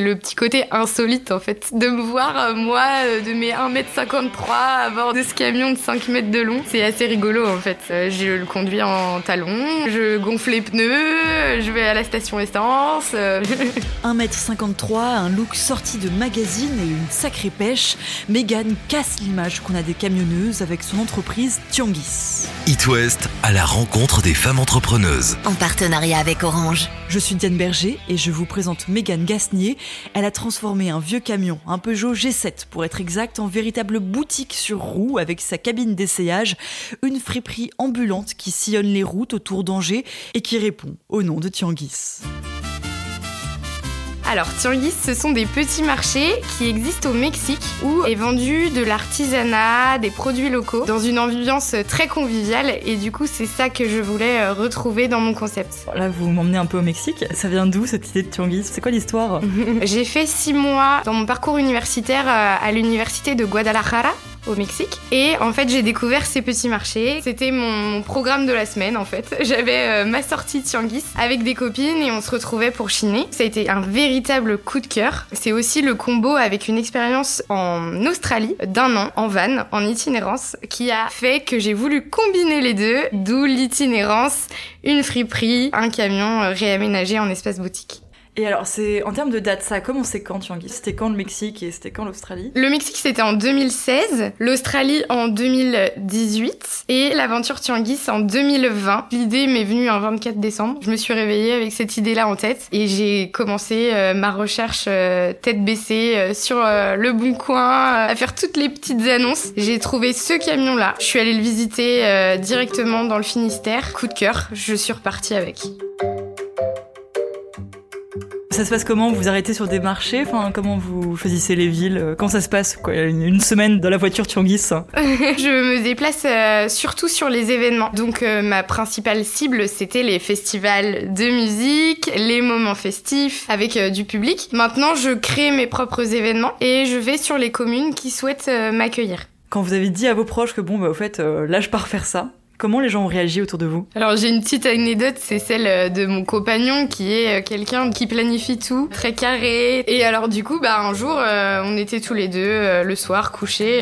c'est le petit côté insolite en fait. De me voir, euh, moi, euh, de mes 1m53 à bord de ce camion de 5 mètres de long, c'est assez rigolo en fait. Euh, je le conduis en talons, je gonfle les pneus, je vais à la station essence. 1m53, un look sorti de magazine et une sacrée pêche, Megan casse l'image qu'on a des camionneuses avec son entreprise Tianguis. It West à la rencontre des femmes entrepreneuses. En partenariat avec Orange. Je suis Diane Berger et je vous présente Megan Gasnier. Elle a transformé un vieux camion, un Peugeot G7 pour être exact, en véritable boutique sur roues avec sa cabine d'essayage, une friperie ambulante qui sillonne les routes autour d'Angers et qui répond au nom de Tianguis. Alors, Tianguis, ce sont des petits marchés qui existent au Mexique où est vendu de l'artisanat, des produits locaux, dans une ambiance très conviviale. Et du coup, c'est ça que je voulais euh, retrouver dans mon concept. Là, vous m'emmenez un peu au Mexique. Ça vient d'où cette idée de Tianguis? C'est quoi l'histoire? J'ai fait six mois dans mon parcours universitaire euh, à l'université de Guadalajara au Mexique. Et en fait, j'ai découvert ces petits marchés. C'était mon programme de la semaine en fait. J'avais euh, ma sortie Tianguis avec des copines et on se retrouvait pour chiner. Ça a été un véritable coup de cœur. C'est aussi le combo avec une expérience en Australie d'un an en van, en itinérance, qui a fait que j'ai voulu combiner les deux, d'où l'itinérance, une friperie, un camion euh, réaménagé en espace boutique. Et alors, c'est en termes de date, ça a commencé quand, Tianguis C'était quand le Mexique et c'était quand l'Australie? Le Mexique, c'était en 2016, l'Australie en 2018 et l'aventure Tianguis en 2020. L'idée m'est venue un 24 décembre. Je me suis réveillée avec cette idée-là en tête et j'ai commencé euh, ma recherche euh, tête baissée euh, sur le bon coin, à faire toutes les petites annonces. J'ai trouvé ce camion-là. Je suis allée le visiter directement dans le Finistère. Coup de cœur, je suis repartie avec. Ça se passe comment Vous arrêtez sur des marchés Enfin, comment vous choisissez les villes Comment ça se passe quoi une, semaine dans la voiture Tianguis Je me déplace euh, surtout sur les événements. Donc euh, ma principale cible, c'était les festivals de musique, les moments festifs avec euh, du public. Maintenant, je crée mes propres événements et je vais sur les communes qui souhaitent m'accueillir. Quand vous avez dit à vos proches que bon, bah au fait, là je pars faire ça, Comment les gens ont réagi autour de vous Alors j'ai une petite anecdote, c'est celle euh, de mon compagnon qui est euh, quelqu'un qui planifie tout, très carré. Et alors du coup, bah un jour, euh, on était tous les deux le soir couchés,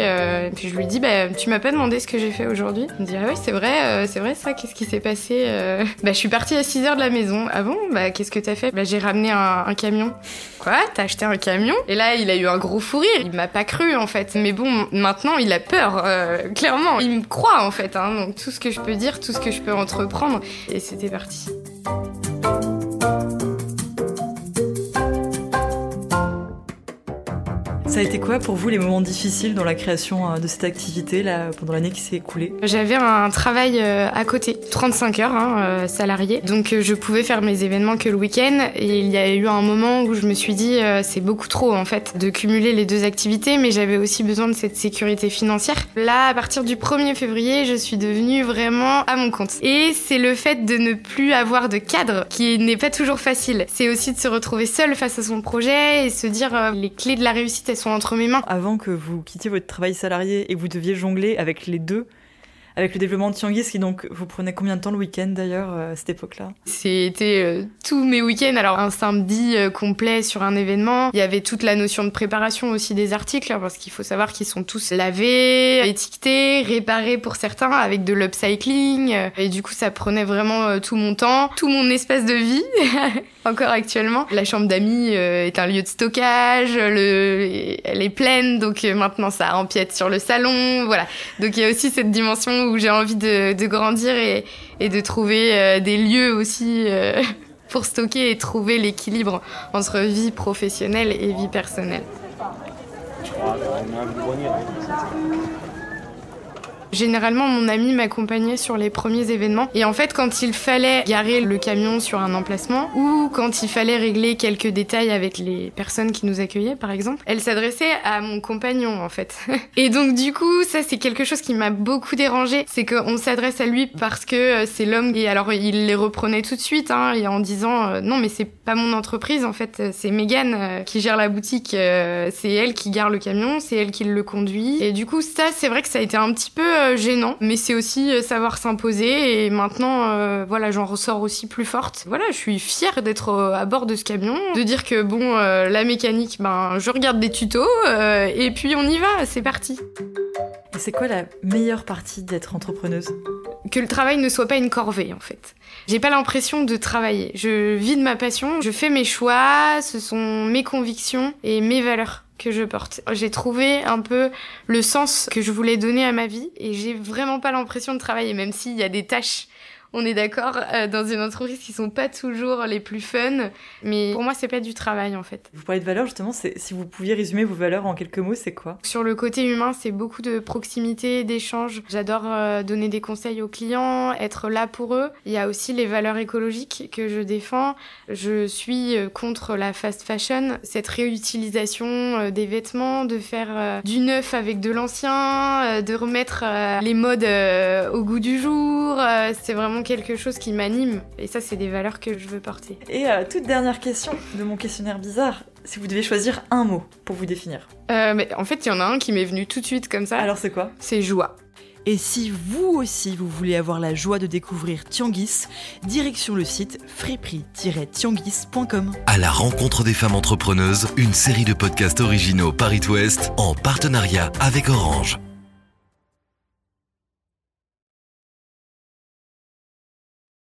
puis je lui dis, bah tu m'as pas demandé ce que j'ai fait aujourd'hui? Il me dit, ah oui c'est vrai, c'est vrai ça, qu'est-ce qui s'est passé Bah je suis partie à 6 heures de la maison. Ah bon? Bah qu'est-ce que t'as fait? Bah j'ai ramené un, camion. Quoi? T'as acheté un camion? Et là il a eu un gros fou rire, il m'a pas cru en fait. Mais bon, maintenant il a peur, clairement. Il me croit en fait, hein, tout ce que je peux dire, tout ce que je peux entreprendre. Et c'était parti. Ça a été quoi pour vous les moments difficiles dans la création euh, de cette activité là, pendant l'année qui s'est écoulée? J'avais un travail euh, à côté, 35 heures hein, euh, salarié, donc je pouvais faire mes événements que le week-end. Et il y a eu un moment où je me suis dit c'est beaucoup trop en fait de cumuler les deux activités, mais j'avais aussi besoin de cette sécurité financière. Là, à partir du 1er février, je suis devenue vraiment à mon compte. Et c'est le fait de ne plus avoir de cadre qui n'est pas toujours facile. C'est aussi de se retrouver seul face à son projet et se dire les clés de la réussite sont entre. Avant que vous quittiez votre travail salarié et que vous deviez jongler avec les deux, avec le développement de Tianguis, qui donc vous prenez combien de temps le week-end d'ailleurs euh, à cette époque-là? C'était euh, tous mes week-ends. Alors un samedi euh, complet sur un événement. Il y avait toute la notion de préparation aussi des articles, hein, parce qu'il faut savoir qu'ils sont tous lavés, étiquetés, réparés pour certains, avec de l'upcycling. et du coup, ça prenait vraiment tout mon temps, tout mon espace de vie. encore actuellement. La chambre d'amis est un lieu de stockage, le... elle est pleine, donc maintenant ça empiète sur le salon, voilà. Donc il y a aussi cette dimension où j'ai envie de, grandir et, et de trouver euh, des lieux aussi euh, pour stocker et trouver l'équilibre entre vie professionnelle et vie personnelle. Généralement, mon ami m'accompagnait sur les premiers événements. Et en fait, quand il fallait garer le camion sur un emplacement ou quand il fallait régler quelques détails avec les personnes qui nous accueillaient, par exemple, elle s'adressait à mon compagnon, en fait. Et donc, du coup, ça, c'est quelque chose qui m'a beaucoup dérangé. C'est qu'on s'adresse à lui parce que euh, c'est l'homme. Et alors, il les reprenait tout de suite, hein, et en disant, euh, non, mais c'est pas mon entreprise, en fait. C'est Megan euh, qui gère la boutique. c'est elle qui gare le camion, c'est elle qui le conduit. Et du coup, ça, c'est vrai que ça a été un petit peu euh, gênant, mais c'est aussi euh, savoir s'imposer et maintenant, euh, voilà, j'en ressors aussi plus forte. Voilà, je suis fière d'être à bord de ce camion, de dire que bon, la mécanique, ben, je regarde des tutos et puis on y va, c'est parti. Et c'est quoi la meilleure partie d'être entrepreneuse? Que le travail ne soit pas une corvée en fait. J'ai pas l'impression de travailler. Je vis de ma passion, je fais mes choix, ce sont mes convictions et mes valeurs que je porte. J'ai trouvé un peu le sens que je voulais donner à ma vie et j'ai vraiment pas l'impression de travailler, même s'il y a des tâches, on est d'accord, euh, dans une entreprise qui sont pas toujours les plus fun, mais pour moi c'est pas du travail en fait. Vous parlez de valeurs, justement, si vous pouviez résumer vos valeurs en quelques mots, c'est quoi? Sur le côté humain, c'est beaucoup de proximité, d'échange. J'adore euh, donner des conseils aux clients, être là pour eux. Il y a aussi les valeurs écologiques que je défends. Je suis euh, contre la fast fashion, cette réutilisation des vêtements, de faire du neuf avec de l'ancien, de remettre les modes au goût du jour. C'est vraiment quelque chose qui m'anime. Et ça, c'est des valeurs que je veux porter. Et euh, toute dernière question de mon questionnaire bizarre, si vous devez choisir un mot pour vous définir. Euh, mais en fait, il y en a un qui m'est venu tout de suite comme ça. Alors c'est quoi? C'est joie. Et si vous aussi vous voulez avoir la joie de découvrir Tianguis, direction le site friperie-tianguis.com. À la rencontre des femmes entrepreneuses, une série de podcasts originaux Paris West en partenariat avec Orange.